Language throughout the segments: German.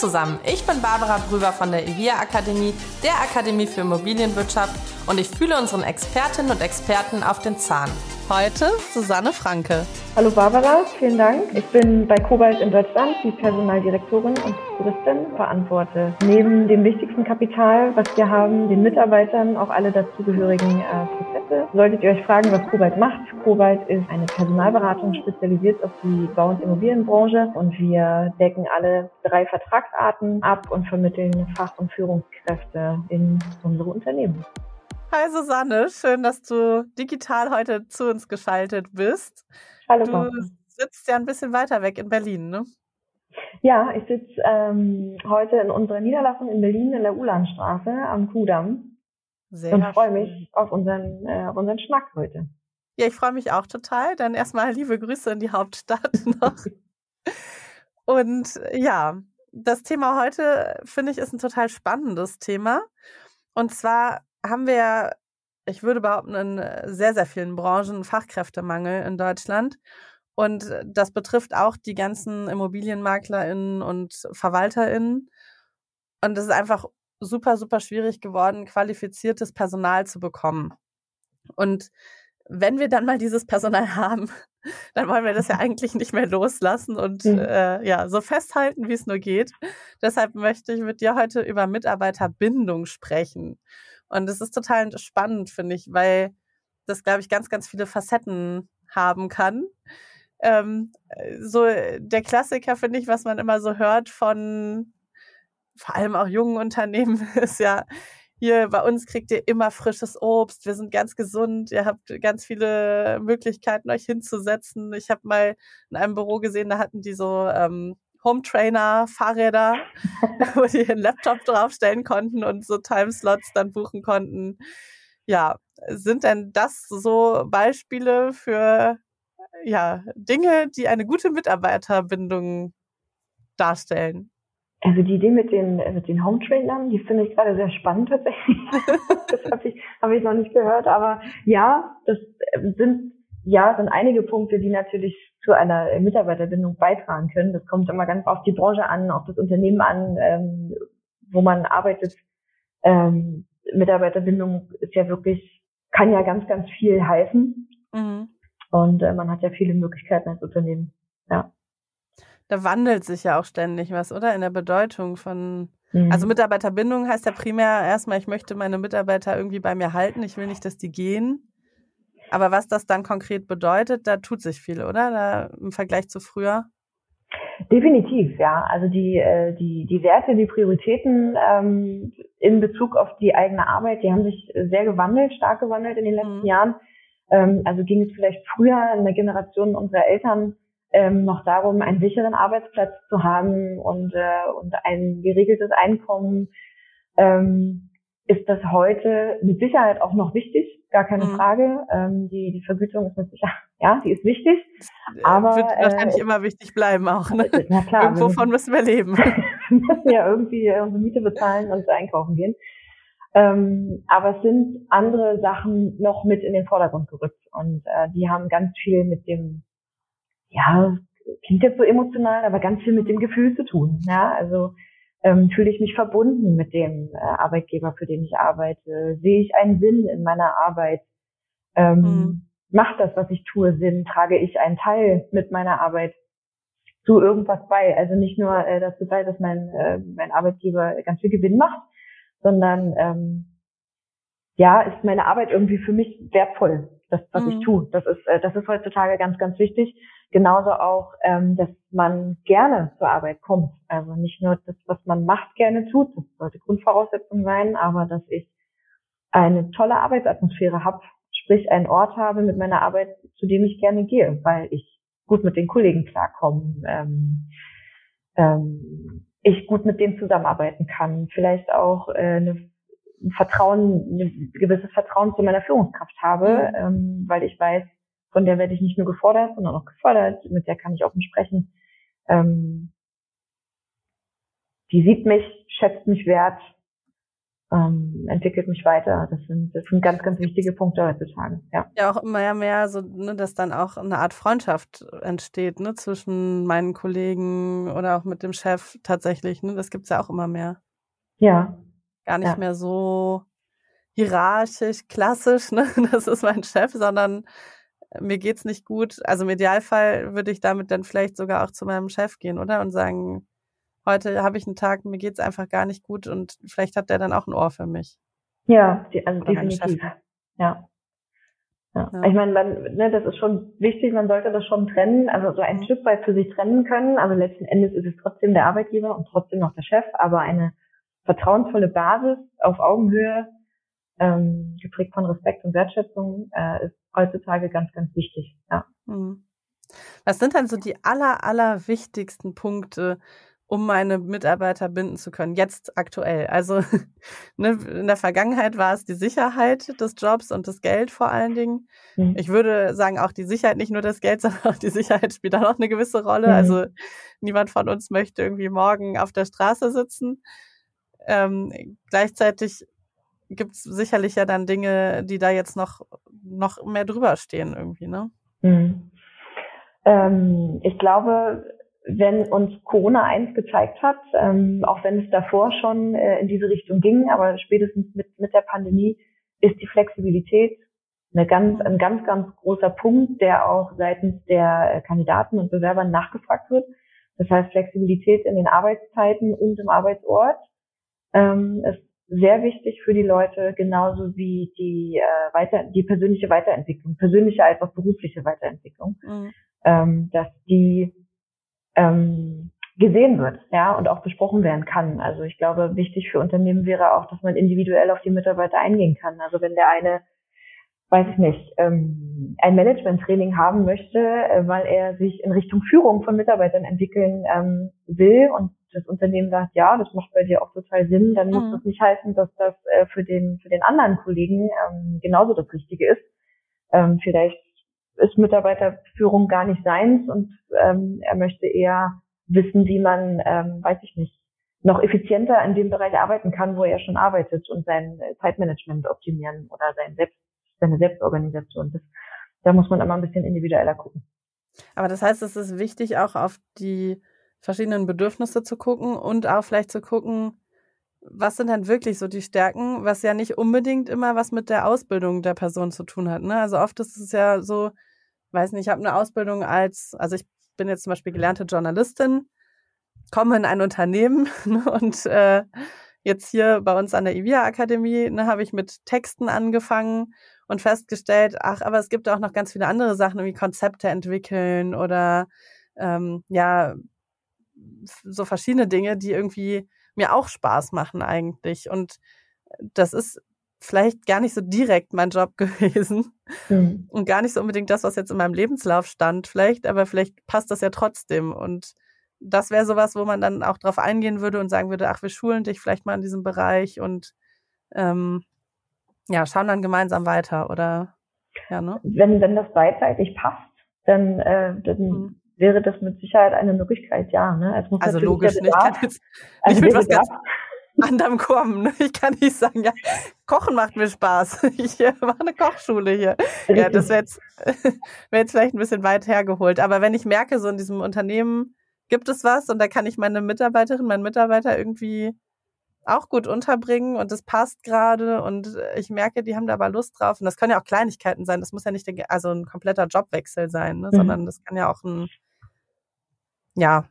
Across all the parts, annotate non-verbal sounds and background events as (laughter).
Zusammen, ich bin Barbara Brüber von der IVIA Akademie, der Akademie für Immobilienwirtschaft und ich fühle unseren Expertinnen und Experten auf den Zahn. Heute Susanne Franke. Hallo Barbara, vielen Dank. Ich bin bei Kobalt in Deutschland die Personaldirektorin und Touristin, verantworte neben dem wichtigsten Kapital, was wir haben, den Mitarbeitern, auch alle dazugehörigen äh, Prozesse. Solltet ihr euch fragen, was Kobalt macht, Kobalt ist eine Personalberatung spezialisiert auf die Bau- und Immobilienbranche und wir decken alle drei Vertragsarten ab und vermitteln Fach- und Führungskräfte in unsere Unternehmen. Hi Susanne, schön, dass du digital heute zu uns geschaltet bist. Hallo. Du Barbara. sitzt ja ein bisschen weiter weg in Berlin, ne? Ja, ich sitze ähm, heute in unserer Niederlassung in Berlin in der Ulanstraße am Kudamm Sehr und freue mich auf unseren, äh, auf unseren Schnack heute. Ja, ich freue mich auch total. Dann erstmal liebe Grüße in die Hauptstadt (laughs) noch. Und ja, das Thema heute finde ich ist ein total spannendes Thema. Und zwar haben wir, ich würde behaupten, in sehr, sehr vielen Branchen Fachkräftemangel in Deutschland. Und das betrifft auch die ganzen ImmobilienmaklerInnen und VerwalterInnen. Und es ist einfach super, super schwierig geworden, qualifiziertes Personal zu bekommen. Und wenn wir dann mal dieses Personal (laughs) haben, dann wollen wir das ja (laughs) eigentlich nicht mehr loslassen und Mhm. äh, ja, so festhalten, wie es nur geht. Deshalb möchte ich mit dir heute über Mitarbeiterbindung sprechen. Und es ist total spannend, finde ich, weil das, glaube ich, ganz, ganz viele Facetten haben kann. Ähm, so der Klassiker, finde ich, was man immer so hört von vor allem auch jungen Unternehmen, (laughs) ist ja, hier bei uns kriegt ihr immer frisches Obst, wir sind ganz gesund, ihr habt ganz viele Möglichkeiten, euch hinzusetzen. Ich habe mal in einem Büro gesehen, da hatten die so ähm, Home Trainer, Fahrräder, (laughs) wo die ihren Laptop draufstellen konnten und so Timeslots dann buchen konnten. Ja, sind denn das so Beispiele für ja, Dinge, die eine gute Mitarbeiterbindung darstellen? Also die Idee mit den, äh, mit den Home-Trainern, die finde ich gerade sehr spannend tatsächlich. (laughs) das habe ich, hab ich noch nicht gehört. Aber ja, das äh, sind, ja, sind einige Punkte, die natürlich zu einer Mitarbeiterbindung beitragen können. Das kommt immer ganz auf die Branche an, auf das Unternehmen an, ähm, wo man arbeitet. Ähm, Mitarbeiterbindung ist ja wirklich, kann ja ganz, ganz viel heißen. Mhm. Und äh, man hat ja viele Möglichkeiten als Unternehmen. Ja. Da wandelt sich ja auch ständig was, oder? In der Bedeutung von. Mhm. Also Mitarbeiterbindung heißt ja primär erstmal, ich möchte meine Mitarbeiter irgendwie bei mir halten. Ich will nicht, dass die gehen. Aber was das dann konkret bedeutet, da tut sich viel, oder? Da im Vergleich zu früher. Definitiv, ja. Also die, äh, die, die Werte, die Prioritäten ähm, in Bezug auf die eigene Arbeit, die haben sich sehr gewandelt, stark gewandelt in den letzten Mhm. Jahren. Ähm, also ging es vielleicht früher in der Generation unserer Eltern ähm, noch darum, einen sicheren Arbeitsplatz zu haben und, äh, und ein geregeltes Einkommen. Ähm, ist das heute mit Sicherheit auch noch wichtig, gar keine Mhm. Frage. Ähm, die, die Vergütung ist mit Sicherheit, (laughs) ja, die ist wichtig. Aber, Wird wahrscheinlich äh, immer wichtig bleiben auch. Ne? Na klar, Irgendwo wir von müssen wir leben. (laughs) wir müssen ja irgendwie unsere Miete bezahlen und einkaufen gehen. Ähm, aber es sind andere Sachen noch mit in den Vordergrund gerückt und äh, die haben ganz viel mit dem, ja, klingt jetzt so emotional, aber ganz viel mit dem Gefühl zu tun. Ja, also ähm, fühle ich mich verbunden mit dem äh, Arbeitgeber, für den ich arbeite? Sehe ich einen Sinn in meiner Arbeit? Ähm, Mhm. Macht das, was ich tue, Sinn? Trage ich einen Teil mit meiner Arbeit zu irgendwas bei? Also nicht nur äh, dazu bei, dass mein, äh, mein Arbeitgeber ganz viel Gewinn macht, sondern ähm, ja, ist meine Arbeit irgendwie für mich wertvoll, das, was Mhm. ich tue. Das ist, äh, das ist heutzutage ganz, ganz wichtig. Genauso auch, ähm, dass man gerne zur Arbeit kommt. Also nicht nur das, was man macht, gerne tut. Das sollte Grundvoraussetzung sein, aber dass ich eine tolle Arbeitsatmosphäre habe, sprich einen Ort habe mit meiner Arbeit, zu dem ich gerne gehe, weil ich gut mit den Kollegen klarkomme, ähm, ähm, ich gut mit denen zusammenarbeiten kann, vielleicht auch äh, eine, ein Vertrauen, ein gewisses Vertrauen zu meiner Führungskraft habe, mhm. ähm, weil ich weiß, von der werde ich nicht nur gefordert, sondern auch gefördert, mit der kann ich offen sprechen. Ähm, die sieht mich, schätzt mich wert, ähm, entwickelt mich weiter. Das sind, das sind ganz, ganz wichtige Punkte heutzutage. Ja, ja auch immer mehr so, ne, dass dann auch eine Art Freundschaft entsteht, ne, zwischen meinen Kollegen oder auch mit dem Chef tatsächlich. Ne, das gibt's ja auch immer mehr. Ja. Gar nicht ja. mehr so hierarchisch, klassisch, ne, (laughs) das ist mein Chef, sondern mir geht's nicht gut. Also im Idealfall würde ich damit dann vielleicht sogar auch zu meinem Chef gehen, oder? Und sagen, heute habe ich einen Tag, mir geht's einfach gar nicht gut und vielleicht hat der dann auch ein Ohr für mich. Ja, also Oder definitiv. Ja. ja. ja. Ich meine, man, ne, das ist schon wichtig, man sollte das schon trennen, also so ein mhm. Stück weit für sich trennen können. Also letzten Endes ist es trotzdem der Arbeitgeber und trotzdem noch der Chef, aber eine vertrauensvolle Basis auf Augenhöhe, ähm, geprägt von Respekt und Wertschätzung, äh, ist heutzutage ganz, ganz wichtig. Ja. Mhm. Was sind dann so die aller, aller wichtigsten Punkte, um meine Mitarbeiter binden zu können, jetzt aktuell. Also (laughs) ne, in der Vergangenheit war es die Sicherheit des Jobs und das Geld vor allen Dingen. Mhm. Ich würde sagen, auch die Sicherheit, nicht nur das Geld, (laughs) sondern auch die Sicherheit spielt auch noch eine gewisse Rolle. Mhm. Also niemand von uns möchte irgendwie morgen auf der Straße sitzen. Ähm, gleichzeitig gibt es sicherlich ja dann Dinge, die da jetzt noch, noch mehr drüber stehen irgendwie, ne? Mhm. Ähm, ich glaube, wenn uns Corona eins gezeigt hat, ähm, auch wenn es davor schon äh, in diese Richtung ging, aber spätestens mit, mit der Pandemie ist die Flexibilität eine ganz, ein ganz, ganz großer Punkt, der auch seitens der Kandidaten und Bewerber nachgefragt wird. Das heißt, Flexibilität in den Arbeitszeiten und im Arbeitsort ähm, ist sehr wichtig für die Leute, genauso wie die, äh, weiter, die persönliche Weiterentwicklung, persönliche als auch berufliche Weiterentwicklung, mhm. ähm, dass die ähm, gesehen wird, ja, und auch besprochen werden kann. Also ich glaube, wichtig für Unternehmen wäre auch, dass man individuell auf die Mitarbeiter eingehen kann. Also wenn der eine, weiß ich nicht, ähm, ein Management-Training haben möchte, äh, weil er sich in Richtung Führung von Mitarbeitern entwickeln ähm, will und das Unternehmen sagt, ja, das macht bei dir auch total Sinn, dann mhm. muss das nicht heißen, dass das äh, für den für den anderen Kollegen ähm, genauso das Richtige ist. Ähm, vielleicht ist Mitarbeiterführung gar nicht seins und ähm, er möchte eher wissen, wie man, ähm, weiß ich nicht, noch effizienter in dem Bereich arbeiten kann, wo er schon arbeitet und sein Zeitmanagement optimieren oder sein Selbst, seine Selbstorganisation. Das, da muss man immer ein bisschen individueller gucken. Aber das heißt, es ist wichtig, auch auf die verschiedenen Bedürfnisse zu gucken und auch vielleicht zu gucken, was sind dann wirklich so die Stärken, was ja nicht unbedingt immer was mit der Ausbildung der Person zu tun hat. Ne? Also oft ist es ja so, weiß nicht, ich habe eine Ausbildung als, also ich bin jetzt zum Beispiel gelernte Journalistin, komme in ein Unternehmen (laughs) ne, und äh, jetzt hier bei uns an der IVIA Akademie ne, habe ich mit Texten angefangen und festgestellt, ach, aber es gibt auch noch ganz viele andere Sachen, wie Konzepte entwickeln oder ähm, ja, so verschiedene Dinge, die irgendwie mir auch Spaß machen eigentlich. Und das ist vielleicht gar nicht so direkt mein Job (laughs) gewesen mhm. und gar nicht so unbedingt das, was jetzt in meinem Lebenslauf stand, vielleicht, aber vielleicht passt das ja trotzdem. Und das wäre sowas, wo man dann auch drauf eingehen würde und sagen würde, ach, wir schulen dich vielleicht mal in diesem Bereich und ähm, ja, schauen dann gemeinsam weiter oder ja, ne? Wenn, wenn das beidseitig passt, dann, äh, dann mhm. Wäre das mit Sicherheit eine Möglichkeit, ja. Ne? also logisch nicht. Ich kann jetzt (laughs) nicht mit was ganz anderem kommen. Ne? Ich kann nicht sagen, ja, Kochen macht mir Spaß. (laughs) Ich mache eine Kochschule hier. Ja, das wäre jetzt, (laughs) wär jetzt vielleicht ein bisschen weit hergeholt. Aber wenn ich merke, so in diesem Unternehmen gibt es was und da kann ich meine Mitarbeiterin, meinen Mitarbeiter irgendwie auch gut unterbringen und das passt gerade und ich merke, die haben da aber Lust drauf. Und das können ja auch Kleinigkeiten sein. Das muss ja nicht der, also ein kompletter Jobwechsel sein, ne? Mhm. sondern das kann ja auch ein, ja,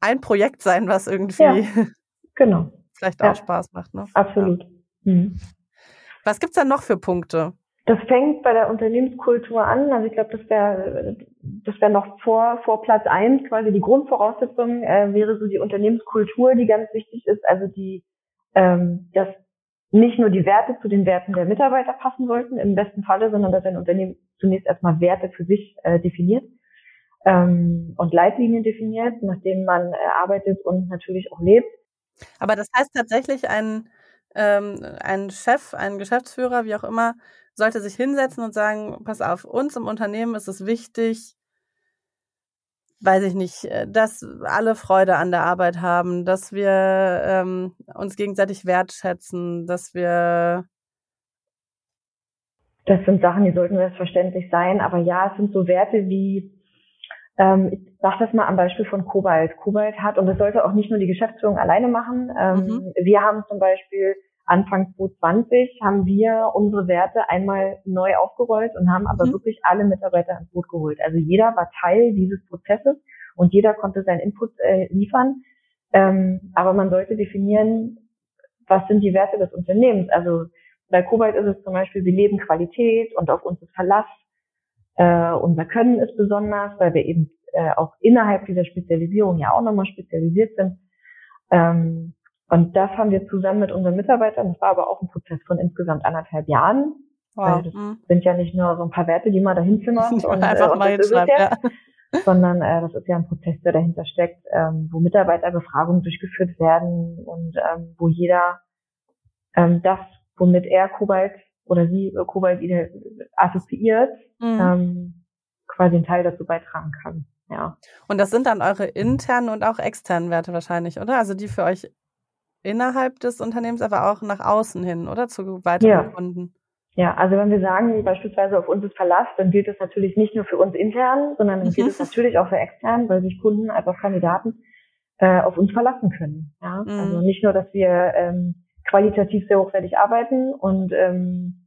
ein Projekt sein, was irgendwie ja, genau vielleicht ja. auch Spaß macht. Ne? Absolut. Ja. Mhm. Was gibt's da noch für Punkte? Das fängt bei der Unternehmenskultur an. Also ich glaube, das wäre das wäre noch vor vor Platz eins quasi die Grundvoraussetzung äh, wäre so die Unternehmenskultur, die ganz wichtig ist. Also die ähm, dass nicht nur die Werte zu den Werten der Mitarbeiter passen sollten im besten Falle, sondern dass ein Unternehmen zunächst erstmal Werte für sich äh, definiert ähm, und Leitlinien definiert, nach denen man äh, arbeitet und natürlich auch lebt. Aber das heißt tatsächlich ein, ähm, ein Chef, ein Geschäftsführer, wie auch immer, sollte sich hinsetzen und sagen, pass auf, uns im Unternehmen ist es wichtig, weiß ich nicht, äh, dass alle Freude an der Arbeit haben, dass wir ähm, uns gegenseitig wertschätzen, dass wir das sind Sachen, die sollten selbstverständlich sein. Aber ja, es sind so Werte wie, ähm, ich sage das mal am Beispiel von Kobalt. Kobalt hat, und das sollte auch nicht nur die Geschäftsführung alleine machen, ähm, mhm. wir haben zum Beispiel Anfang 2020 haben wir unsere Werte einmal neu aufgerollt und haben aber mhm. wirklich alle Mitarbeiter ins Boot geholt. Also jeder war Teil dieses Prozesses und jeder konnte seinen Input äh, liefern. Ähm, aber man sollte definieren, was sind die Werte des Unternehmens. Also bei Kobalt ist es zum Beispiel, wir leben Qualität und auf uns ist Verlass. Äh, unser Können ist besonders, weil wir eben äh, auch innerhalb dieser Spezialisierung ja auch nochmal spezialisiert sind. Ähm, und das haben wir zusammen mit unseren Mitarbeitern, das war aber auch ein Prozess von insgesamt anderthalb Jahren. Wow. Weil das mhm. sind ja nicht nur so ein paar Werte, die man dahin zimmert (laughs) und, Einfach äh, mal es ja. sondern äh, das ist ja ein Prozess, der dahinter steckt, ähm, wo Mitarbeiterbefragungen durchgeführt werden und ähm, wo jeder ähm, das, womit er Kobalt oder sie äh, Kobalt assoziiert, mhm. ähm, quasi einen Teil dazu beitragen kann. Ja. Und das sind dann eure internen und auch externen Werte wahrscheinlich, oder? Also die für euch innerhalb des Unternehmens, aber auch nach außen hin, oder? Zu weiteren ja. Kunden. Ja, also wenn wir sagen, beispielsweise auf uns ist Verlass, dann gilt das natürlich nicht nur für uns intern, sondern dann gilt es natürlich auch für extern, weil sich Kunden als auch Kandidaten äh, auf uns verlassen können. Ja? Mhm. Also nicht nur, dass wir ähm, qualitativ sehr hochwertig arbeiten und ähm,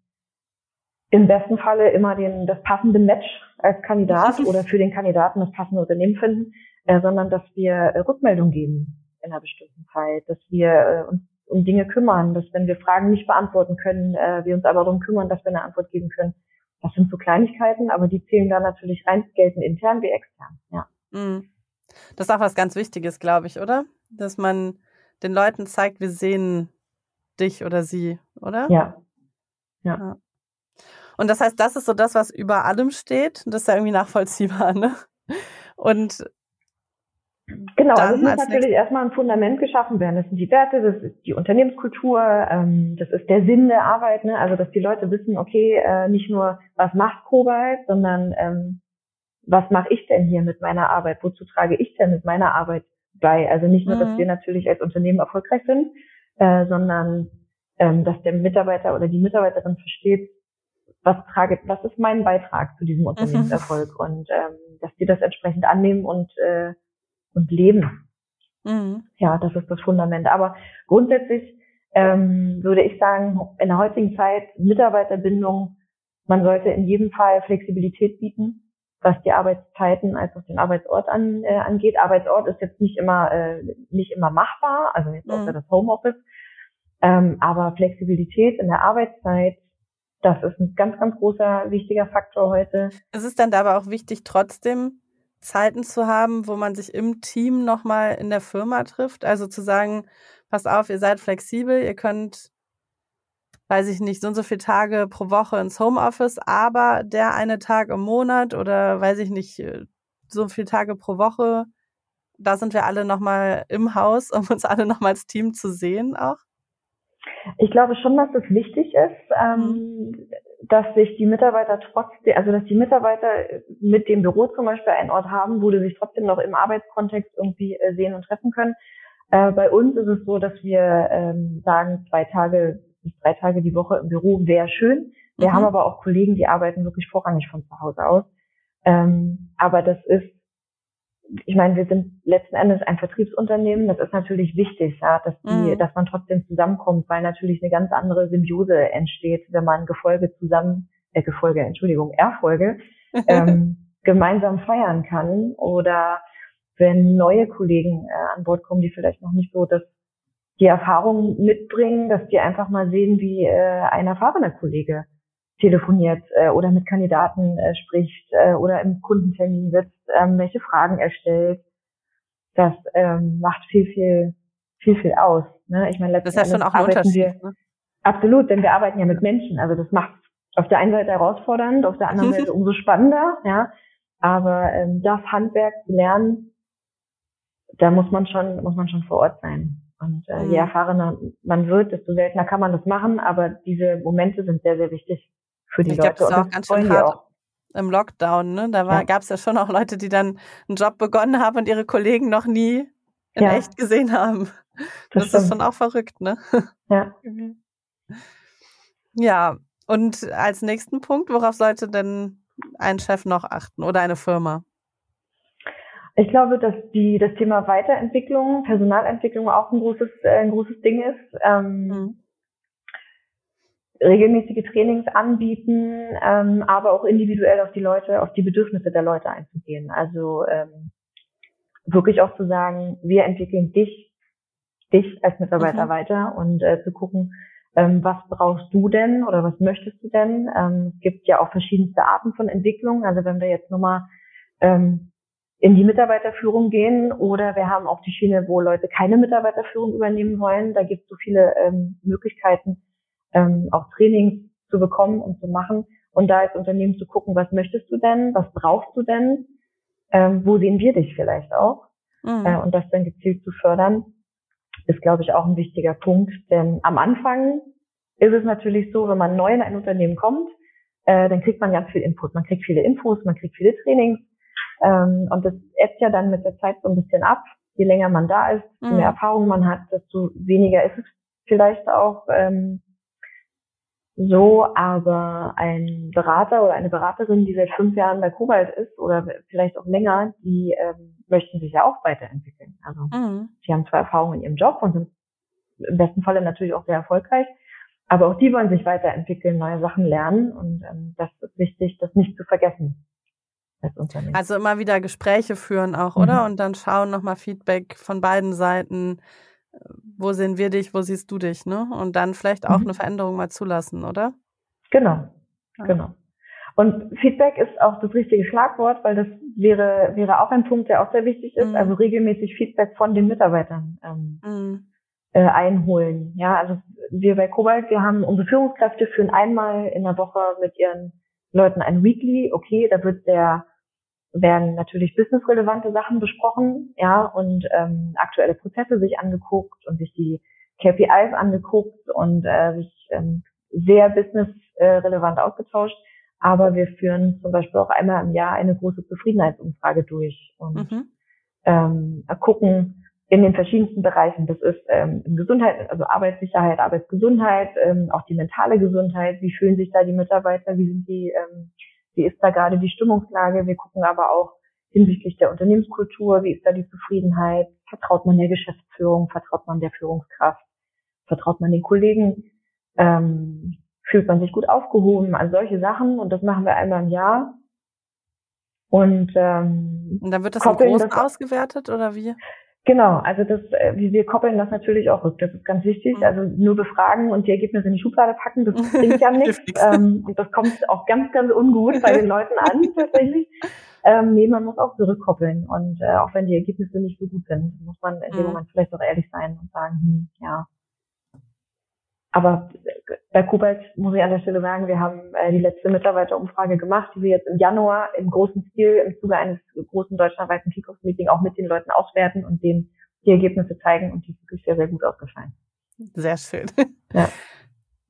im besten Falle immer den, das passende Match als Kandidat oder für den Kandidaten das passende Unternehmen finden, äh, sondern dass wir äh, Rückmeldung geben in einer bestimmten Zeit, dass wir äh, uns um Dinge kümmern, dass wenn wir Fragen nicht beantworten können, äh, wir uns aber darum kümmern, dass wir eine Antwort geben können. Das sind so Kleinigkeiten, aber die zählen da natürlich rein, gelten intern wie extern, ja. Mhm. Das ist auch was ganz Wichtiges, glaube ich, oder? Dass man den Leuten zeigt, wir sehen dich oder sie, oder? Ja. Ja. ja. Und das heißt, das ist so das, was über allem steht. Das ist ja irgendwie nachvollziehbar, ne? Und Genau, also es muss natürlich erstmal ein Fundament geschaffen werden. Das sind die Werte, das ist die Unternehmenskultur, ähm, das ist der Sinn der Arbeit, ne? also dass die Leute wissen, okay, äh, nicht nur, was macht Kobalt, sondern ähm, was mache ich denn hier mit meiner Arbeit, wozu trage ich denn mit meiner Arbeit bei? Also nicht nur, mhm. dass wir natürlich als Unternehmen erfolgreich sind, äh, sondern ähm, dass der Mitarbeiter oder die Mitarbeiterin versteht, was trage, was ist mein Beitrag zu diesem mhm. Unternehmenserfolg mhm. und ähm, dass die das entsprechend annehmen und äh, und leben. Mhm. Ja, das ist das Fundament. Aber grundsätzlich ähm, würde ich sagen, in der heutigen Zeit Mitarbeiterbindung, man sollte in jedem Fall Flexibilität bieten, was die Arbeitszeiten als auch den Arbeitsort an, äh, angeht. Arbeitsort ist jetzt nicht immer äh, nicht immer machbar, also jetzt mhm. außer das Homeoffice, ähm, aber Flexibilität in der Arbeitszeit das ist ein ganz, ganz großer, wichtiger Faktor heute. Es ist dann da aber auch wichtig, trotzdem Zeiten zu haben, wo man sich im Team nochmal in der Firma trifft. Also zu sagen, pass auf, ihr seid flexibel, ihr könnt, weiß ich nicht, so und so viele Tage pro Woche ins Homeoffice, aber der eine Tag im Monat oder weiß ich nicht, so viele Tage pro Woche, da sind wir alle nochmal im Haus, um uns alle nochmal als Team zu sehen auch. Ich glaube schon, dass das wichtig ist, ähm, mhm. dass sich die Mitarbeiter trotzdem, also dass die Mitarbeiter mit dem Büro zum Beispiel einen Ort haben, wo sie sich trotzdem noch im Arbeitskontext irgendwie äh, sehen und treffen können. Äh, bei uns ist es so, dass wir ähm, sagen, zwei Tage bis drei Tage die Woche im Büro wäre schön. Wir mhm. haben aber auch Kollegen, die arbeiten wirklich vorrangig von zu Hause aus. Ähm, aber das ist ich meine, wir sind letzten Endes ein Vertriebsunternehmen. Das ist natürlich wichtig, ja, dass die, mhm. dass man trotzdem zusammenkommt, weil natürlich eine ganz andere Symbiose entsteht, wenn man Gefolge zusammen, äh, Gefolge, Entschuldigung, Erfolge (laughs) ähm, gemeinsam feiern kann oder wenn neue Kollegen äh, an Bord kommen, die vielleicht noch nicht so das die Erfahrung mitbringen, dass die einfach mal sehen, wie äh, ein erfahrener Kollege telefoniert äh, oder mit Kandidaten äh, spricht äh, oder im Kundentermin sitzt, ähm, welche Fragen er stellt. Das ähm, macht viel, viel, viel, viel aus. Ne? Ich meine, das ist ja schon auch ein Unterschied. Wir, ne? Absolut, denn wir arbeiten ja mit Menschen. Also das macht auf der einen Seite herausfordernd, auf der anderen Seite (laughs) umso spannender. Ja, aber ähm, das Handwerk zu lernen, da muss man schon, muss man schon vor Ort sein. Und äh, mhm. je erfahrener man wird, desto seltener kann man das machen, aber diese Momente sind sehr, sehr wichtig für die ich Leute. Glaub, das ist auch ganz schön hart im Lockdown, ne? Da ja. gab es ja schon auch Leute, die dann einen Job begonnen haben und ihre Kollegen noch nie in ja. echt gesehen haben. Das, das ist schon auch verrückt, ne? Ja. (laughs) Ja, und als nächsten Punkt, worauf sollte denn ein Chef noch achten oder eine Firma? Ich glaube, dass die, das Thema Weiterentwicklung, Personalentwicklung auch ein großes, äh, ein großes Ding ist. Ähm, mhm. Regelmäßige Trainings anbieten, ähm, aber auch individuell auf die Leute, auf die Bedürfnisse der Leute einzugehen. Also ähm, wirklich auch zu sagen, wir entwickeln dich, dich als Mitarbeiter mhm. weiter und äh, zu gucken, ähm, was brauchst du denn oder was möchtest du denn? Ähm, es gibt ja auch verschiedenste Arten von Entwicklung. Also wenn wir jetzt nochmal ähm, in die Mitarbeiterführung gehen oder wir haben auch die Schiene, wo Leute keine Mitarbeiterführung übernehmen wollen. Da gibt es so viele ähm, Möglichkeiten, ähm, auch Trainings zu bekommen und zu machen und da als Unternehmen zu gucken, was möchtest du denn, was brauchst du denn, ähm, wo sehen wir dich vielleicht auch mhm. äh, und das dann gezielt zu fördern, ist, glaube ich, auch ein wichtiger Punkt. Denn am Anfang ist es natürlich so, wenn man neu in ein Unternehmen kommt, äh, dann kriegt man ganz viel Input. Man kriegt viele Infos, man kriegt viele Trainings, ähm, und das ebbt ja dann mit der Zeit so ein bisschen ab. Je länger man da ist, je mehr mhm. Erfahrung man hat, desto weniger ist es vielleicht auch ähm, so. Aber ein Berater oder eine Beraterin, die seit fünf Jahren bei Kobalt ist oder vielleicht auch länger, die ähm, möchten sich ja auch weiterentwickeln. Also mhm. sie haben zwar Erfahrung in ihrem Job und sind im besten Falle natürlich auch sehr erfolgreich, aber auch die wollen sich weiterentwickeln, neue Sachen lernen und ähm, das ist wichtig, das nicht zu vergessen als Unternehmen. Also immer wieder Gespräche führen auch, oder? Mhm. Und dann schauen nochmal Feedback von beiden Seiten. Wo sehen wir dich, wo siehst du dich, ne? Und dann vielleicht auch mhm. eine Veränderung mal zulassen, oder? Genau, ja. genau. Und Feedback ist auch das richtige Schlagwort, weil das wäre, wäre auch ein Punkt, der auch sehr wichtig ist. Mhm. Also regelmäßig Feedback von den Mitarbeitern ähm, mhm. äh, einholen. Ja, also wir bei Kobalt, wir haben unsere Führungskräfte führen einmal in der Woche mit ihren Leuten ein Weekly. Okay, da wird der werden natürlich businessrelevante Sachen besprochen, ja, und ähm, aktuelle Prozesse sich angeguckt und sich die KPIs angeguckt und äh, sich ähm, sehr businessrelevant ausgetauscht. Aber wir führen zum Beispiel auch einmal im Jahr eine große Zufriedenheitsumfrage durch und mhm. ähm, gucken in den verschiedensten Bereichen. Das ist ähm, Gesundheit, also Arbeitssicherheit, Arbeitsgesundheit, ähm, auch die mentale Gesundheit. Wie fühlen sich da die Mitarbeiter? Wie sind die ähm, wie ist da gerade die Stimmungslage. Wir gucken aber auch hinsichtlich der Unternehmenskultur, wie ist da die Zufriedenheit, vertraut man der Geschäftsführung, vertraut man der Führungskraft, vertraut man den Kollegen, ähm, fühlt man sich gut aufgehoben, also solche Sachen. Und das machen wir einmal im Jahr. Und, ähm, und dann wird das im Großen ausgewertet oder wie? Genau, also das, äh, wir koppeln das natürlich auch rück. Das ist ganz wichtig. Mhm. Also nur befragen und die Ergebnisse in die Schublade packen, das bringt ja (laughs) nichts. ähm, und das kommt auch ganz, ganz ungut bei den Leuten an (laughs) tatsächlich. Ähm, nee, man muss auch zurückkoppeln. Und äh, auch wenn die Ergebnisse nicht so gut sind, muss man in dem mhm. Moment vielleicht auch ehrlich sein und sagen, hm, ja, aber bei Kobalt muss ich an der Stelle sagen, wir haben äh, die letzte Mitarbeiterumfrage gemacht, die wir jetzt im Januar im großen Stil im Zuge eines großen deutschlandweiten Kickoff-Meeting auch mit den Leuten auswerten und denen die Ergebnisse zeigen und die ist wirklich sehr, sehr gut ausgefallen. Sehr schön. Ja.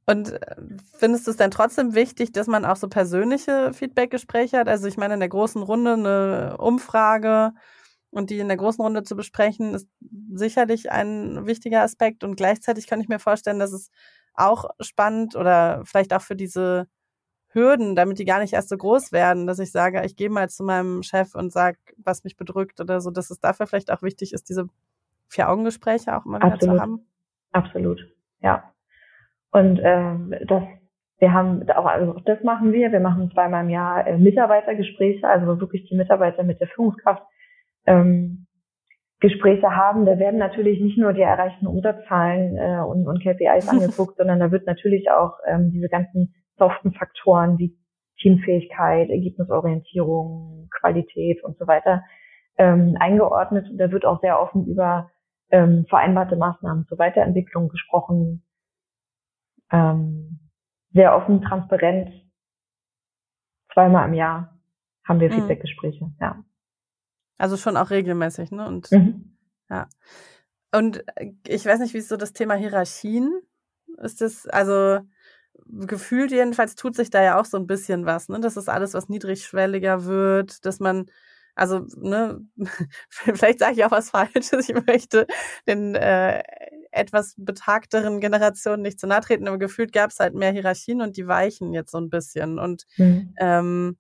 Und äh, findest du es denn trotzdem wichtig, dass man auch so persönliche Feedbackgespräche hat? Also ich meine, in der großen Runde eine Umfrage und die in der großen Runde zu besprechen, ist sicherlich ein wichtiger Aspekt. Und gleichzeitig kann ich mir vorstellen, dass es auch spannend oder vielleicht auch für diese Hürden, damit die gar nicht erst so groß werden, dass ich sage, ich gehe mal zu meinem Chef und sage, was mich bedrückt oder so, dass es dafür vielleicht auch wichtig ist, diese Vier-Augen-Gespräche auch immer wieder zu haben. Absolut, ja. Und ähm, das, wir haben auch, also das machen wir. Wir machen zweimal im Jahr äh, Mitarbeitergespräche, also wirklich die Mitarbeiter mit der Führungskraft ähm, Gespräche haben, da werden natürlich nicht nur die erreichten Umsatzzahlen äh, und, und KPIs (laughs) angeguckt, sondern da wird natürlich auch ähm, diese ganzen soften Faktoren wie Teamfähigkeit, Ergebnisorientierung, Qualität und so weiter ähm, eingeordnet. Und da wird auch sehr offen über ähm, vereinbarte Maßnahmen zur Weiterentwicklung gesprochen. Ähm, sehr offen, transparent. Zweimal im Jahr haben wir mhm. Feedbackgespräche, ja. Also schon auch regelmäßig, ne? Und mhm. ja. Und ich weiß nicht, wie ist so das Thema Hierarchien? Ist das, also gefühlt jedenfalls tut sich da ja auch so ein bisschen was, ne? Das ist alles, was niedrigschwelliger wird, dass man, also, ne, (laughs) vielleicht sage ich auch was Falsches, ich möchte den äh, etwas betagteren Generationen nicht zu nahe treten, aber gefühlt gab es halt mehr Hierarchien und die weichen jetzt so ein bisschen. Und mhm. ähm,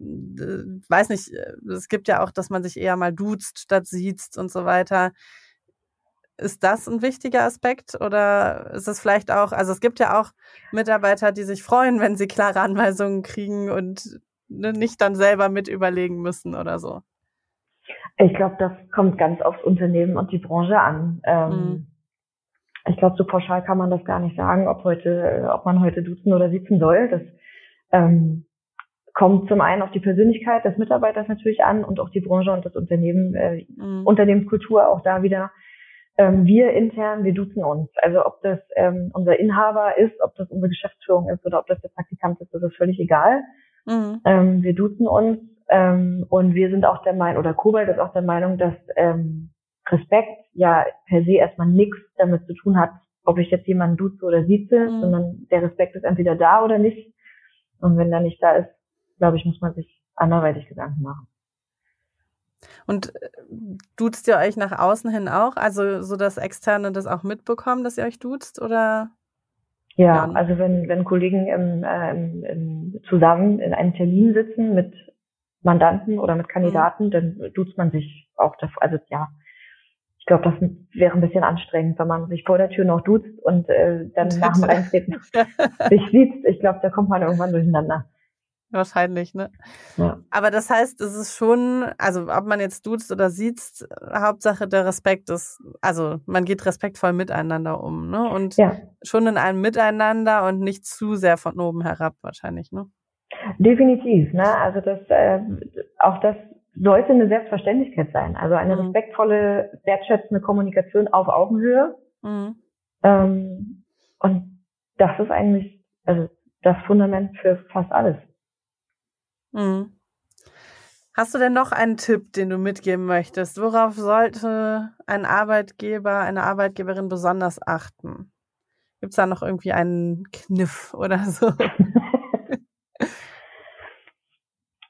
weiß nicht, es gibt ja auch, dass man sich eher mal duzt statt sieht und so weiter. Ist das ein wichtiger Aspekt oder ist es vielleicht auch, also es gibt ja auch Mitarbeiter, die sich freuen, wenn sie klare Anweisungen kriegen und ne, nicht dann selber mit überlegen müssen oder so? Ich glaube, das kommt ganz aufs Unternehmen und die Branche an. Ähm, mhm. Ich glaube, so pauschal kann man das gar nicht sagen, ob heute, ob man heute duzen oder sitzen soll. Das ähm, kommt zum einen auf die Persönlichkeit des Mitarbeiters natürlich an und auch die Branche und das Unternehmen, äh, mhm. Unternehmenskultur auch da wieder ähm, wir intern, wir duzen uns. Also ob das ähm, unser Inhaber ist, ob das unsere Geschäftsführung ist oder ob das der Praktikant ist, das ist völlig egal. Mhm. Ähm, wir duzen uns ähm, und wir sind auch der Meinung, oder Kobalt ist auch der Meinung, dass ähm, Respekt ja per se erstmal nichts damit zu tun hat, ob ich jetzt jemanden duze oder sieze, mhm. sondern der Respekt ist entweder da oder nicht. Und wenn er nicht da ist, glaube ich, muss man sich anderweitig Gedanken machen. Und äh, duzt ihr euch nach außen hin auch? Also so, dass Externe das auch mitbekommen, dass ihr euch duzt oder? Ja, ja. also wenn, wenn Kollegen im, äh, im, im, zusammen in einem Termin sitzen mit Mandanten oder mit Kandidaten, mhm. dann duzt man sich auch davor. Also ja, ich glaube, das wäre ein bisschen anstrengend, wenn man sich vor der Tür noch duzt und äh, dann (laughs) nach dem Eintreten (laughs) sich sieht. Ich glaube, da kommt man irgendwann durcheinander. Wahrscheinlich, ne? Ja. Aber das heißt, es ist schon, also ob man jetzt duzt oder sieht, Hauptsache der Respekt ist, also man geht respektvoll miteinander um, ne? Und ja. schon in einem Miteinander und nicht zu sehr von oben herab wahrscheinlich, ne? Definitiv, ne? Also das, äh, auch das sollte eine Selbstverständlichkeit sein. Also eine mhm. respektvolle, wertschätzende Kommunikation auf Augenhöhe. Mhm. Ähm, und das ist eigentlich, also das Fundament für fast alles. Mhm. Hast du denn noch einen Tipp, den du mitgeben möchtest? Worauf sollte ein Arbeitgeber, eine Arbeitgeberin besonders achten? Gibt es da noch irgendwie einen Kniff (laughs) oder so? (laughs)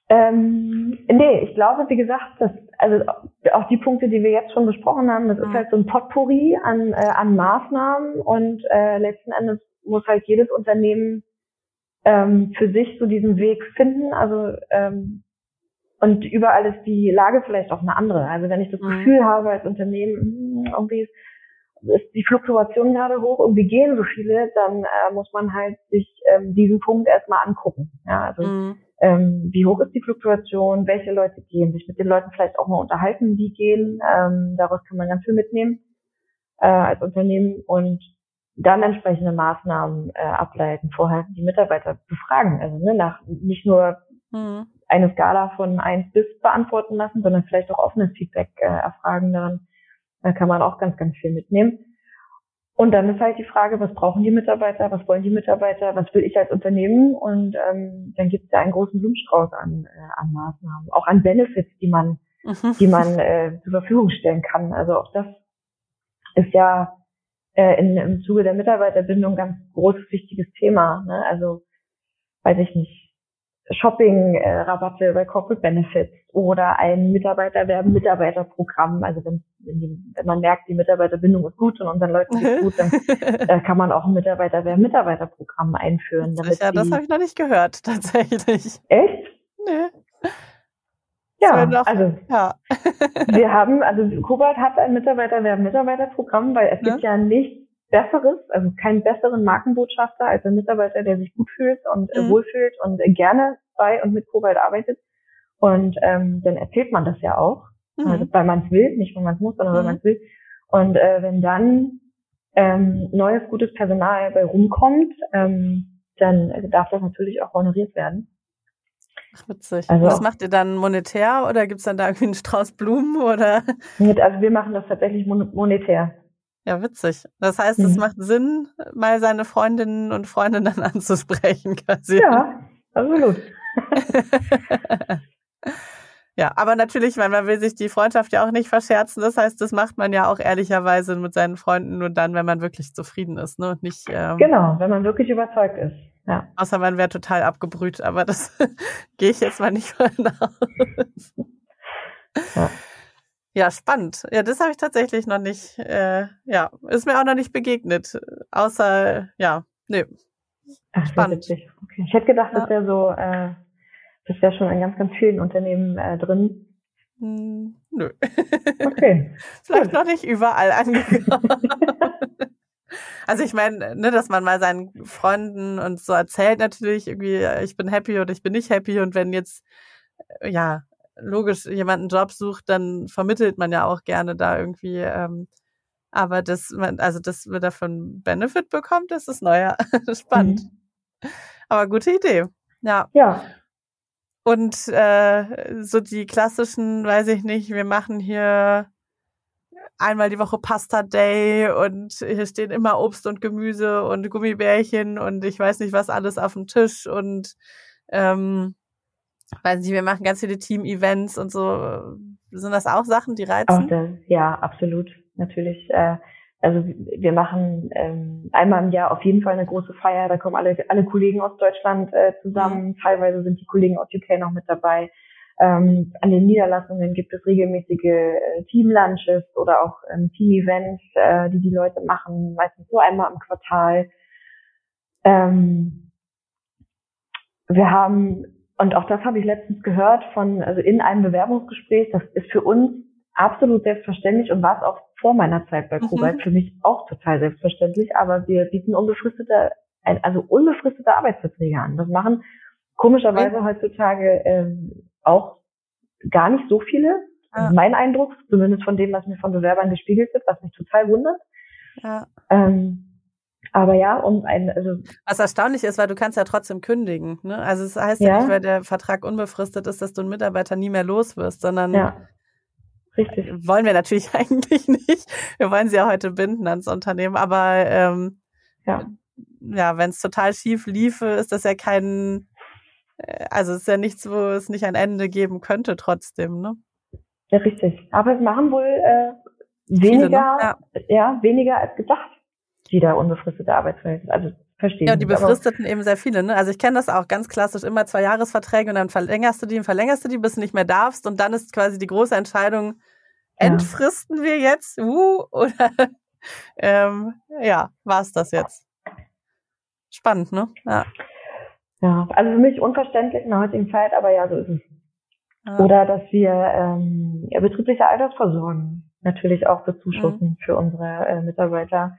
ähm, nee, ich glaube, wie gesagt, dass, also auch die Punkte, die wir jetzt schon besprochen haben, das mhm. ist halt so ein Potpourri an, äh, an Maßnahmen und äh, letzten Endes muss halt jedes Unternehmen ähm, für sich so diesen Weg finden. Also ähm, und überall ist die Lage vielleicht auch eine andere. Also wenn ich das mhm. Gefühl habe als Unternehmen, hm, irgendwie ist, ist die Fluktuation gerade hoch, irgendwie gehen so viele, dann äh, muss man halt sich ähm, diesen Punkt erstmal angucken. Ja, also mhm. ähm, wie hoch ist die Fluktuation, welche Leute gehen, sich mit den Leuten vielleicht auch mal unterhalten, die gehen. Ähm, daraus kann man ganz viel mitnehmen äh, als Unternehmen und dann entsprechende Maßnahmen äh, ableiten, vorher die Mitarbeiter befragen. Also ne, nach nicht nur mhm. eine Skala von eins bis beantworten lassen, sondern vielleicht auch offenes Feedback äh, erfragen. Daran da kann man auch ganz, ganz viel mitnehmen. Und dann ist halt die Frage, was brauchen die Mitarbeiter, was wollen die Mitarbeiter, was will ich als Unternehmen? Und ähm, dann gibt es ja einen großen Blumenstrauß an, äh, an Maßnahmen, auch an Benefits, die man, mhm. die man äh, zur Verfügung stellen kann. Also auch das ist ja äh, in, im Zuge der Mitarbeiterbindung ganz großes, wichtiges Thema. Ne? Also, weiß ich nicht, Shopping-Rabatte äh, bei Corporate Benefits oder ein Mitarbeiterwerben-Mitarbeiterprogramm. Also wenn, wenn, die, wenn man merkt, die Mitarbeiterbindung ist gut und unseren Leuten ist gut, dann (laughs) äh, kann man auch ein Mitarbeiterwerben-Mitarbeiterprogramm einführen. Damit ja, das habe ich noch nicht gehört, (laughs) tatsächlich. Echt? Nee. Ja, noch, also ja. (laughs) wir haben, also Kobalt hat ein Mitarbeiterwerben-Mitarbeiterprogramm, weil es ja. gibt ja nichts Besseres, also keinen besseren Markenbotschafter als ein Mitarbeiter, der sich gut fühlt und äh, mhm. wohlfühlt und äh, gerne bei und mit Kobalt arbeitet. Und ähm, dann erzählt man das ja auch, mhm. also, weil man es will, nicht weil man es muss, sondern mhm. weil man es will. Und äh, wenn dann ähm, neues, gutes Personal bei rumkommt, ähm, dann darf das natürlich auch honoriert werden. Ach, witzig. Also, was macht ihr dann monetär oder gibt's dann da irgendwie einen Strauß Blumen oder? Also wir machen das tatsächlich monetär. Ja, witzig. Das heißt, mhm. es macht Sinn, mal seine Freundinnen und Freunde dann (laughs) anzusprechen, quasi. Ja, absolut. (laughs) ja, aber natürlich, weil man will sich die Freundschaft ja auch nicht verscherzen. Das heißt, das macht man ja auch ehrlicherweise mit seinen Freunden nur dann, wenn man wirklich zufrieden ist, ne? Und nicht. Ähm, genau, wenn man wirklich überzeugt ist. Ja. Außer man wäre total abgebrüht, aber das (laughs) gehe ich jetzt mal nicht von aus. Ja. ja, spannend. Ja, das habe ich tatsächlich noch nicht, äh, ja, ist mir auch noch nicht begegnet. Außer, ja, nee. Ach, spannend. Okay. Ich hätte gedacht, ja. das wäre so, äh, das wäre schon in ganz, ganz vielen Unternehmen äh, drin. Hm, nö. Okay. (laughs) Vielleicht Gut. noch nicht überall angekommen. (laughs) Also ich meine, ne, dass man mal seinen Freunden und so erzählt natürlich irgendwie, ich bin happy oder ich bin nicht happy und wenn jetzt, äh, ja, logisch jemand einen Job sucht, dann vermittelt man ja auch gerne da irgendwie, ähm, aber dass man, also dass wir davon Benefit bekommt, das ist neuer, (laughs) spannend. Mhm. Aber gute Idee. Ja. Ja. Und äh, so die klassischen, weiß ich nicht, wir machen hier einmal die Woche Pasta Day und hier stehen immer Obst und Gemüse und Gummibärchen und ich weiß nicht was alles auf dem Tisch und ähm, weiß nicht, wir machen ganz viele Team-Events und so. Sind das auch Sachen, die reizen? Das, ja, absolut, natürlich. Äh, also wir machen ähm, einmal im Jahr auf jeden Fall eine große Feier. Da kommen alle, alle Kollegen aus Deutschland äh, zusammen. Mhm. Teilweise sind die Kollegen aus UK noch mit dabei. Ähm, an den Niederlassungen gibt es regelmäßige äh, Team-Lunches oder auch ähm, Team-Events, äh, die die Leute machen, meistens so einmal im Quartal. Ähm, wir haben, und auch das habe ich letztens gehört von, also in einem Bewerbungsgespräch, das ist für uns absolut selbstverständlich und war es auch vor meiner Zeit bei Kobalt mhm. für mich auch total selbstverständlich, aber wir bieten unbefristete, also unbefristete Arbeitsverträge an. Das machen komischerweise heutzutage ähm, auch gar nicht so viele. Ja. Mein Eindruck, zumindest von dem, was mir von Bewerbern gespiegelt wird, was mich total wundert. Ja. Ähm, aber ja, um ein, also. Was erstaunlich ist, weil du kannst ja trotzdem kündigen, ne? Also es das heißt ja, ja nicht, weil der Vertrag unbefristet ist, dass du einen Mitarbeiter nie mehr los wirst, sondern ja. Richtig. wollen wir natürlich (laughs) eigentlich nicht. Wir wollen sie ja heute binden ans Unternehmen, aber ähm, ja, ja wenn es total schief liefe, ist das ja kein äh, also es ist ja nichts, wo es nicht ein Ende geben könnte trotzdem, ne? Ja, richtig. Aber es machen wohl äh, weniger, ja. ja. weniger als gedacht, die da unbefristete Arbeitsverhältnisse. Also verstehen. Ja, und die befristeten eben sehr viele, ne? Also ich kenne das auch ganz klassisch, immer zwei Jahresverträge und dann verlängerst du die und verlängerst du die, bis du nicht mehr darfst und dann ist quasi die große Entscheidung, ja. entfristen wir jetzt, uh, (laughs) oder ähm, ja, war es das jetzt? Spannend, ne? Ja. Ja, also für mich unverständlich in der heutigen Zeit, aber ja, so ist es. Ah. Oder dass wir ähm, ja, betriebliche Altersversorgung natürlich auch bezuschussen mhm. für unsere äh, Mitarbeiter.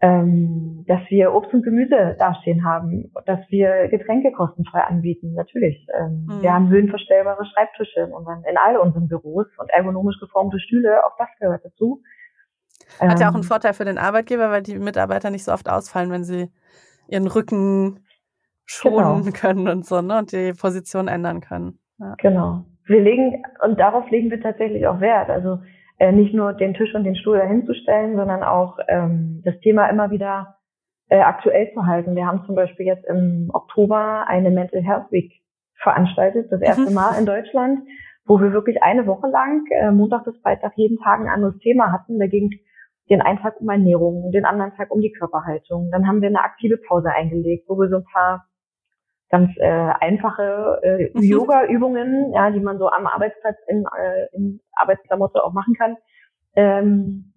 Ähm, dass wir Obst und Gemüse dastehen haben, dass wir Getränke kostenfrei anbieten, natürlich. Ähm, mhm. Wir haben höhenverstellbare Schreibtische in, unseren, in all unseren Büros und ergonomisch geformte Stühle, auch das gehört dazu. Hat ja auch einen ähm, Vorteil für den Arbeitgeber, weil die Mitarbeiter nicht so oft ausfallen, wenn sie ihren Rücken schonen genau. können und so, ne? Und die Position ändern können. Ja. Genau. Wir legen, und darauf legen wir tatsächlich auch Wert. Also äh, nicht nur den Tisch und den Stuhl dahinzustellen, sondern auch ähm, das Thema immer wieder äh, aktuell zu halten. Wir haben zum Beispiel jetzt im Oktober eine Mental Health Week veranstaltet, das erste mhm. Mal in Deutschland, wo wir wirklich eine Woche lang, äh, Montag bis Freitag, jeden Tag ein anderes Thema hatten. Da ging den einen Tag um Ernährung, den anderen Tag um die Körperhaltung. Dann haben wir eine aktive Pause eingelegt, wo wir so ein paar ganz äh, einfache äh, mhm. Yoga-Übungen, ja, die man so am Arbeitsplatz in, äh, in Arbeitsklamotte auch machen kann, ähm,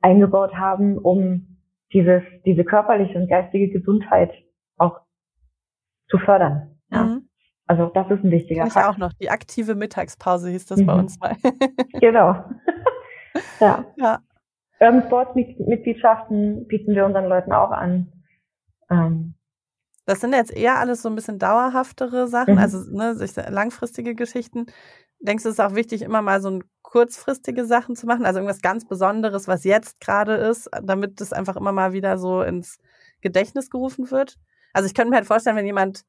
eingebaut haben, um dieses, diese körperliche und geistige Gesundheit auch zu fördern. Ja. Mhm. Also das ist ein wichtiger Fakt. auch noch. Die aktive Mittagspause hieß das mhm. bei uns mal. (laughs) (laughs) genau. (laughs) ja. ja. Urban Sports Mitgliedschaften bieten wir unseren Leuten auch an. Ähm, das sind jetzt eher alles so ein bisschen dauerhaftere Sachen, mhm. also ne, langfristige Geschichten. Denkst du, es ist auch wichtig, immer mal so ein kurzfristige Sachen zu machen, also irgendwas ganz Besonderes, was jetzt gerade ist, damit das einfach immer mal wieder so ins Gedächtnis gerufen wird? Also ich könnte mir halt vorstellen, wenn jemand,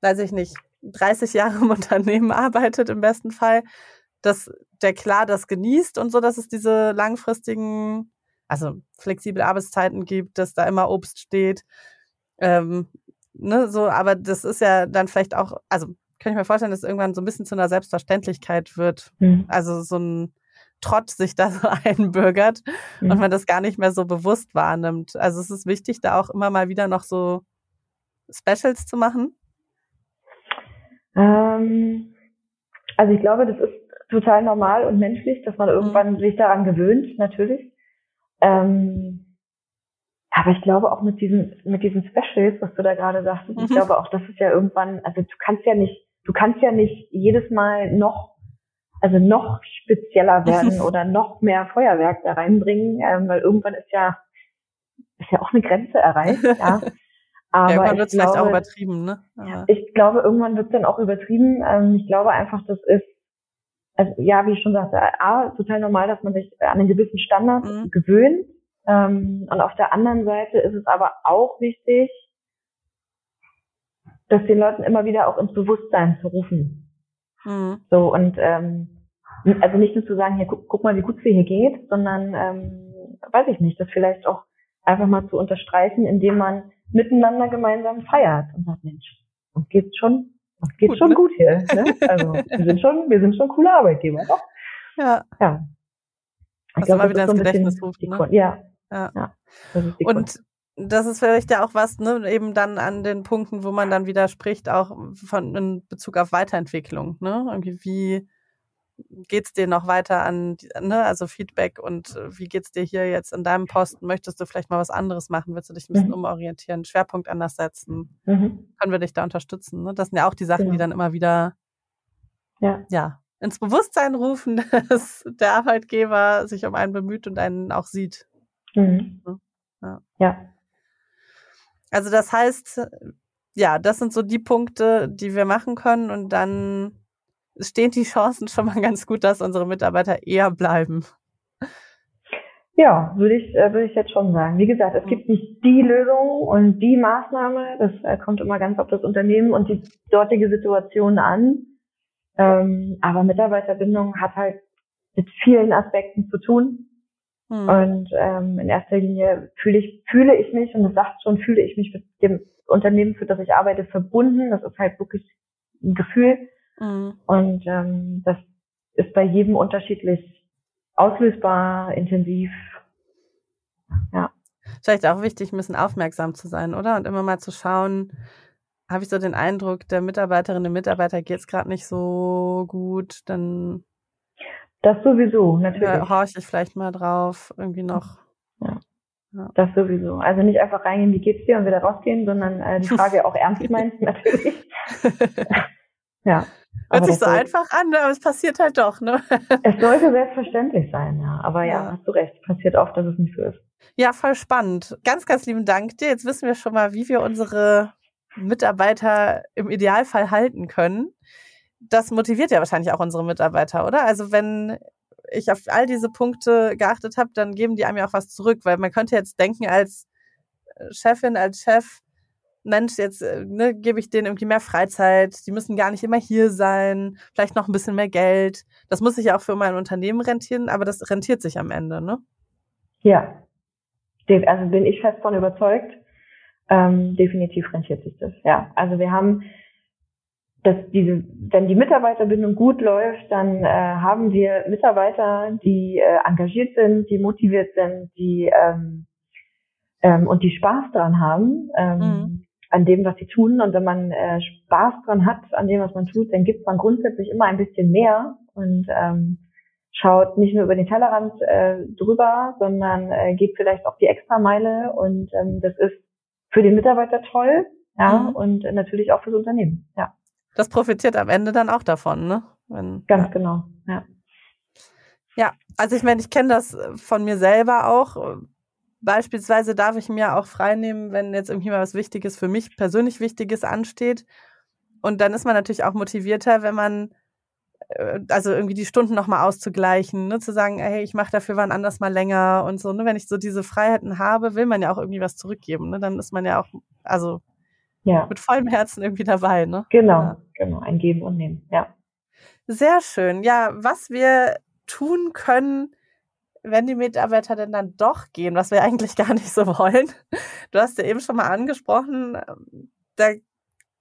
weiß ich nicht, 30 Jahre im (laughs) Unternehmen arbeitet im besten Fall, dass der klar das genießt und so, dass es diese langfristigen, also flexible Arbeitszeiten gibt, dass da immer Obst steht, ähm, ne, so, aber das ist ja dann vielleicht auch, also kann ich mir vorstellen, dass es irgendwann so ein bisschen zu einer Selbstverständlichkeit wird. Mhm. Also so ein Trott sich da (laughs) so einbürgert mhm. und man das gar nicht mehr so bewusst wahrnimmt. Also es ist wichtig, da auch immer mal wieder noch so Specials zu machen. Ähm, also ich glaube, das ist total normal und menschlich, dass man irgendwann mhm. sich daran gewöhnt, natürlich. Ähm, aber ich glaube auch mit diesen, mit diesen Specials, was du da gerade sagtest, mhm. ich glaube auch, das ist ja irgendwann, also du kannst ja nicht, du kannst ja nicht jedes Mal noch, also noch spezieller (laughs) werden oder noch mehr Feuerwerk da reinbringen, ähm, weil irgendwann ist ja, ist ja auch eine Grenze erreicht, ja. (laughs) Aber ja, irgendwann wird es vielleicht auch übertrieben, ne? Aber ich glaube, irgendwann wird es dann auch übertrieben. Ähm, ich glaube einfach, das ist, also ja, wie ich schon sagte, A, total normal, dass man sich an einen gewissen Standard mhm. gewöhnt. Ähm, und auf der anderen Seite ist es aber auch wichtig, das den Leuten immer wieder auch ins Bewusstsein zu rufen. Mhm. So und ähm, also nicht nur zu sagen, hier guck, guck mal, wie gut es hier geht, sondern ähm, weiß ich nicht, das vielleicht auch einfach mal zu unterstreichen, indem man miteinander gemeinsam feiert und sagt, Mensch, uns geht's schon, uns geht's gut, schon ne? gut hier. Ne? Also wir sind schon, wir sind schon coole Arbeitgeber, doch? Ja. Ja. Ich glaube, mal wieder ins Gedächtnis ruft, ne? Ja. Ja. ja das und das ist vielleicht ja auch was, ne, eben dann an den Punkten, wo man dann wieder spricht, auch von in Bezug auf Weiterentwicklung, ne? Irgendwie wie geht's dir noch weiter an, ne, also Feedback und äh, wie geht's dir hier jetzt in deinem Posten? Möchtest du vielleicht mal was anderes machen? Willst du dich ein bisschen mhm. umorientieren, Schwerpunkt anders setzen? Mhm. Können wir dich da unterstützen? Ne? Das sind ja auch die Sachen, genau. die dann immer wieder ja. ja ins Bewusstsein rufen, (laughs) dass der Arbeitgeber sich um einen bemüht und einen auch sieht. Mhm. Ja. ja. Also das heißt, ja, das sind so die Punkte, die wir machen können und dann stehen die Chancen schon mal (laughs) ganz gut, dass unsere Mitarbeiter eher bleiben. Ja, würde ich, äh, würde ich jetzt schon sagen. Wie gesagt, es gibt nicht die Lösung und die Maßnahme. Das äh, kommt immer ganz auf das Unternehmen und die dortige Situation an. Ähm, aber Mitarbeiterbindung hat halt mit vielen Aspekten zu tun. Mhm. Und ähm, in erster Linie fühle ich, fühle ich mich, und das sagt schon, fühle ich mich mit dem Unternehmen, für das ich arbeite, verbunden. Das ist halt wirklich ein Gefühl. Mhm. Und ähm, das ist bei jedem unterschiedlich auslösbar, intensiv. Ja. Vielleicht auch wichtig, ein bisschen aufmerksam zu sein, oder? Und immer mal zu schauen, habe ich so den Eindruck, der Mitarbeiterinnen und Mitarbeiter geht es gerade nicht so gut, dann das sowieso, natürlich. Da horche ich vielleicht mal drauf, irgendwie noch. Ja. ja. Das sowieso. Also nicht einfach reingehen, wie geht's dir und wieder rausgehen, sondern äh, die Frage auch (laughs) ernst meinen, (laughs) natürlich. ja. Hört sich so soll, einfach an, ne? aber es passiert halt doch, ne? (laughs) es sollte selbstverständlich sein, ja. Aber ja, ja, hast du recht. Passiert oft, dass es nicht so ist. Ja, voll spannend. Ganz, ganz lieben Dank dir. Jetzt wissen wir schon mal, wie wir unsere Mitarbeiter im Idealfall halten können das motiviert ja wahrscheinlich auch unsere Mitarbeiter, oder? Also wenn ich auf all diese Punkte geachtet habe, dann geben die einem ja auch was zurück, weil man könnte jetzt denken als äh, Chefin, als Chef, Mensch, jetzt äh, ne, gebe ich denen irgendwie mehr Freizeit, die müssen gar nicht immer hier sein, vielleicht noch ein bisschen mehr Geld. Das muss sich ja auch für mein Unternehmen rentieren, aber das rentiert sich am Ende, ne? Ja, also bin ich fest von überzeugt. Ähm, definitiv rentiert sich das. Ja, also wir haben dass diese, wenn die Mitarbeiterbindung gut läuft, dann äh, haben wir Mitarbeiter, die äh, engagiert sind, die motiviert sind, die ähm, ähm, und die Spaß dran haben ähm, mhm. an dem, was sie tun. Und wenn man äh, Spaß dran hat an dem, was man tut, dann gibt man grundsätzlich immer ein bisschen mehr und ähm, schaut nicht nur über den Tellerrand äh, drüber, sondern äh, geht vielleicht auch die Extrameile und ähm, das ist für den Mitarbeiter toll, ja, mhm. und natürlich auch fürs Unternehmen, ja das profitiert am Ende dann auch davon, ne? Wenn, Ganz ja. genau, ja. Ja, also ich meine, ich kenne das von mir selber auch. Beispielsweise darf ich mir auch freinehmen, wenn jetzt irgendwie mal was Wichtiges für mich persönlich Wichtiges ansteht. Und dann ist man natürlich auch motivierter, wenn man äh, also irgendwie die Stunden nochmal auszugleichen, ne, zu sagen, hey, ich mache dafür wann anders mal länger und so. Ne, wenn ich so diese Freiheiten habe, will man ja auch irgendwie was zurückgeben. Ne, dann ist man ja auch, also ja. mit vollem Herzen irgendwie dabei. Ne? Genau, ja. genau, ein Geben und Nehmen, ja. Sehr schön. Ja, was wir tun können, wenn die Mitarbeiter denn dann doch gehen, was wir (laughs) eigentlich gar nicht so wollen. Du hast ja eben schon mal angesprochen, da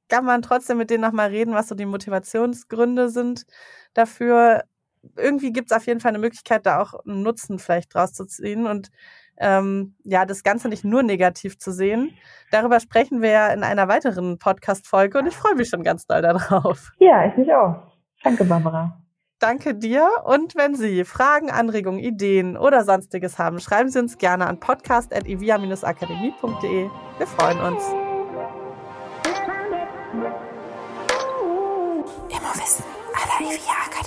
kann man trotzdem mit denen nochmal reden, was so die Motivationsgründe sind dafür. Irgendwie gibt es auf jeden Fall eine Möglichkeit, da auch einen Nutzen vielleicht draus zu ziehen und ähm, ja, das Ganze nicht nur negativ zu sehen. Darüber sprechen wir ja in einer weiteren Podcast-Folge und ich freue mich schon ganz doll darauf. Ja, ich mich auch. Danke, Barbara. Danke dir. Und wenn Sie Fragen, Anregungen, Ideen oder sonstiges haben, schreiben Sie uns gerne an podcast.ivia-akademie.de. Wir freuen uns. Immer Wissen aller Ivia Akademie.